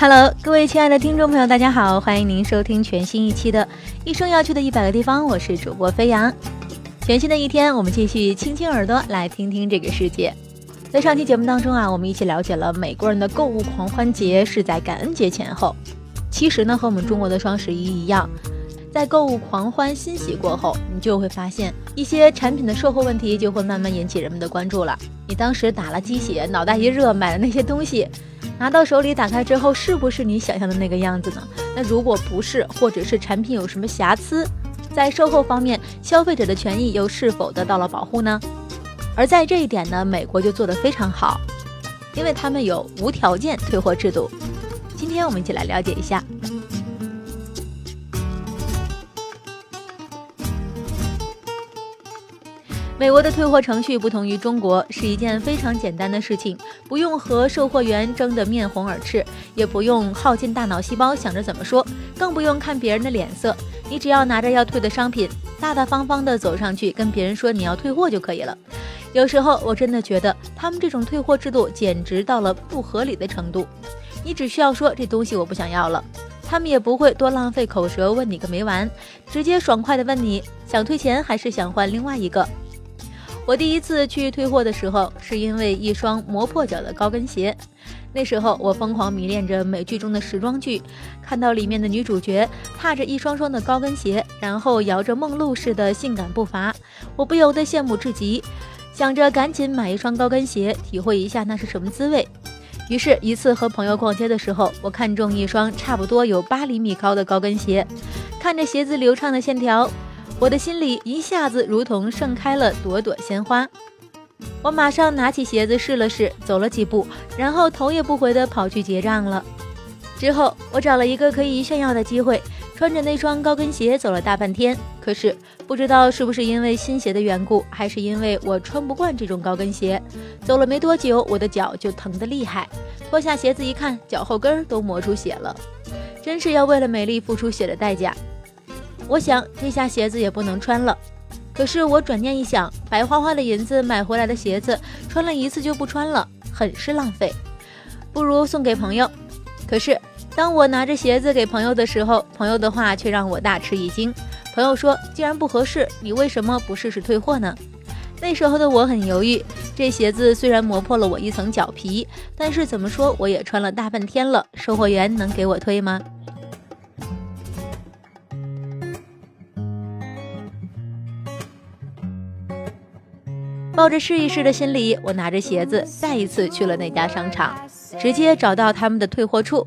Hello，各位亲爱的听众朋友，大家好，欢迎您收听全新一期的《一生要去的一百个地方》，我是主播飞扬。全新的一天，我们继续亲亲耳朵，来听听这个世界。在上期节目当中啊，我们一起了解了美国人的购物狂欢节是在感恩节前后。其实呢，和我们中国的双十一一样，在购物狂欢欣喜过后，你就会发现一些产品的售后问题就会慢慢引起人们的关注了。你当时打了鸡血，脑袋一热买的那些东西。拿到手里打开之后，是不是你想象的那个样子呢？那如果不是，或者是产品有什么瑕疵，在售后方面，消费者的权益又是否得到了保护呢？而在这一点呢，美国就做得非常好，因为他们有无条件退货制度。今天我们一起来了解一下。美国的退货程序不同于中国，是一件非常简单的事情，不用和售货员争得面红耳赤，也不用耗尽大脑细胞想着怎么说，更不用看别人的脸色。你只要拿着要退的商品，大大方方地走上去跟别人说你要退货就可以了。有时候我真的觉得他们这种退货制度简直到了不合理的程度。你只需要说这东西我不想要了，他们也不会多浪费口舌问你个没完，直接爽快地问你想退钱还是想换另外一个。我第一次去退货的时候，是因为一双磨破脚的高跟鞋。那时候我疯狂迷恋着美剧中的时装剧，看到里面的女主角踏着一双双的高跟鞋，然后摇着梦露似的性感步伐，我不由得羡慕至极，想着赶紧买一双高跟鞋，体会一下那是什么滋味。于是，一次和朋友逛街的时候，我看中一双差不多有八厘米高的高跟鞋，看着鞋子流畅的线条。我的心里一下子如同盛开了朵朵鲜花，我马上拿起鞋子试了试，走了几步，然后头也不回地跑去结账了。之后我找了一个可以炫耀的机会，穿着那双高跟鞋走了大半天。可是不知道是不是因为新鞋的缘故，还是因为我穿不惯这种高跟鞋，走了没多久，我的脚就疼得厉害。脱下鞋子一看，脚后跟都磨出血了，真是要为了美丽付出血的代价。我想这下鞋子也不能穿了，可是我转念一想，白花花的银子买回来的鞋子，穿了一次就不穿了，很是浪费，不如送给朋友。可是当我拿着鞋子给朋友的时候，朋友的话却让我大吃一惊。朋友说：“既然不合适，你为什么不试试退货呢？”那时候的我很犹豫，这鞋子虽然磨破了我一层脚皮，但是怎么说我也穿了大半天了，售货员能给我退吗？抱着试一试的心理，我拿着鞋子再一次去了那家商场，直接找到他们的退货处。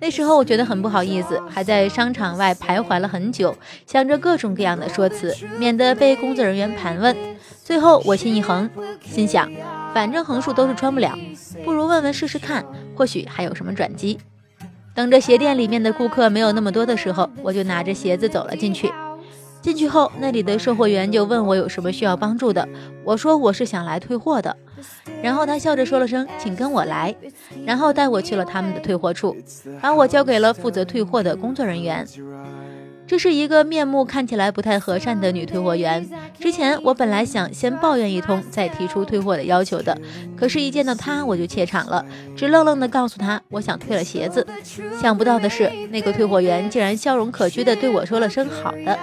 那时候我觉得很不好意思，还在商场外徘徊了很久，想着各种各样的说辞，免得被工作人员盘问。最后我心一横，心想，反正横竖都是穿不了，不如问问试试看，或许还有什么转机。等着鞋店里面的顾客没有那么多的时候，我就拿着鞋子走了进去。进去后，那里的售货员就问我有什么需要帮助的。我说我是想来退货的。然后他笑着说了声“请跟我来”，然后带我去了他们的退货处，把我交给了负责退货的工作人员。这是一个面目看起来不太和善的女退货员。之前我本来想先抱怨一通，再提出退货的要求的，可是，一见到她我就怯场了，直愣愣地告诉她我想退了鞋子。想不到的是，那个退货员竟然笑容可掬地对我说了声“好的”。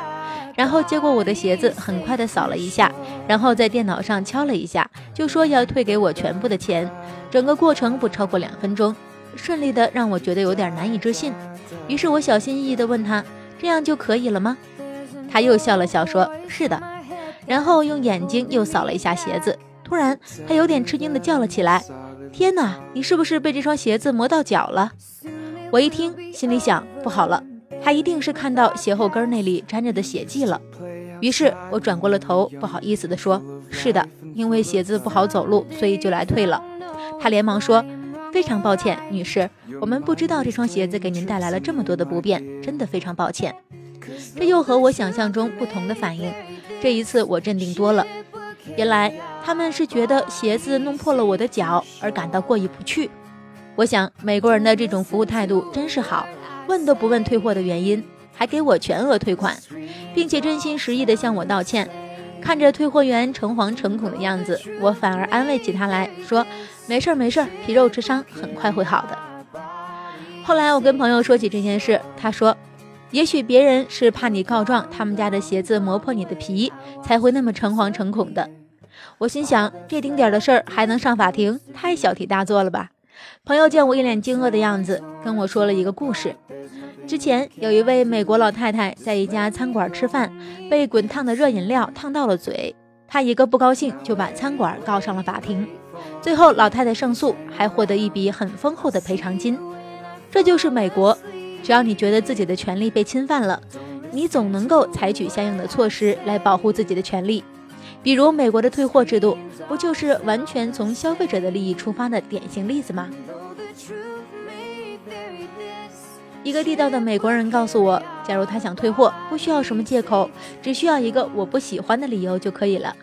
然后接过我的鞋子，很快的扫了一下，然后在电脑上敲了一下，就说要退给我全部的钱。整个过程不超过两分钟，顺利的让我觉得有点难以置信。于是我小心翼翼的问他：“这样就可以了吗？”他又笑了笑，说：“是的。”然后用眼睛又扫了一下鞋子，突然他有点吃惊的叫了起来：“天哪，你是不是被这双鞋子磨到脚了？”我一听，心里想：不好了。他一定是看到鞋后跟那里沾着的血迹了，于是我转过了头，不好意思地说：“是的，因为鞋子不好走路，所以就来退了。”他连忙说：“非常抱歉，女士，我们不知道这双鞋子给您带来了这么多的不便，真的非常抱歉。”这又和我想象中不同的反应。这一次我镇定多了，原来他们是觉得鞋子弄破了我的脚而感到过意不去。我想美国人的这种服务态度真是好，问都不问退货的原因，还给我全额退款，并且真心实意地向我道歉。看着退货员诚惶诚恐的样子，我反而安慰起他来说：“没事儿，没事儿，皮肉之伤很快会好的。”后来我跟朋友说起这件事，他说：“也许别人是怕你告状，他们家的鞋子磨破你的皮，才会那么诚惶诚恐的。”我心想，这丁点的事儿还能上法庭，太小题大做了吧？朋友见我一脸惊愕的样子，跟我说了一个故事。之前有一位美国老太太在一家餐馆吃饭，被滚烫的热饮料烫到了嘴。她一个不高兴，就把餐馆告上了法庭。最后老太太胜诉，还获得一笔很丰厚的赔偿金。这就是美国，只要你觉得自己的权利被侵犯了，你总能够采取相应的措施来保护自己的权利。比如美国的退货制度，不就是完全从消费者的利益出发的典型例子吗？一个地道的美国人告诉我，假如他想退货，不需要什么借口，只需要一个我不喜欢的理由就可以了。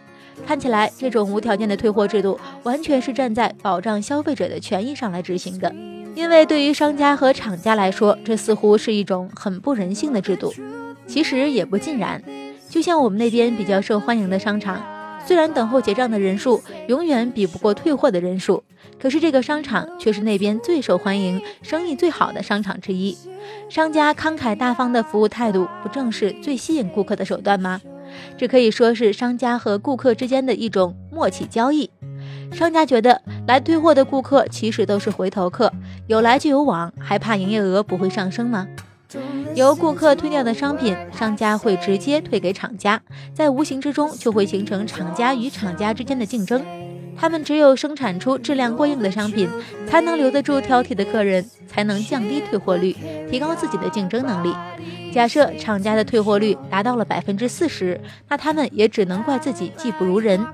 看起来，这种无条件的退货制度完全是站在保障消费者的权益上来执行的。因为对于商家和厂家来说，这似乎是一种很不人性的制度。其实也不尽然，就像我们那边比较受欢迎的商场。虽然等候结账的人数永远比不过退货的人数，可是这个商场却是那边最受欢迎、生意最好的商场之一。商家慷慨大方的服务态度，不正是最吸引顾客的手段吗？这可以说是商家和顾客之间的一种默契交易。商家觉得来退货的顾客其实都是回头客，有来就有往，还怕营业额不会上升吗？由顾客退掉的商品，商家会直接退给厂家，在无形之中就会形成厂家与厂家之间的竞争。他们只有生产出质量过硬的商品，才能留得住挑剔的客人，才能降低退货率，提高自己的竞争能力。假设厂家的退货率达到了百分之四十，那他们也只能怪自己技不如人，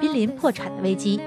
濒临破产的危机。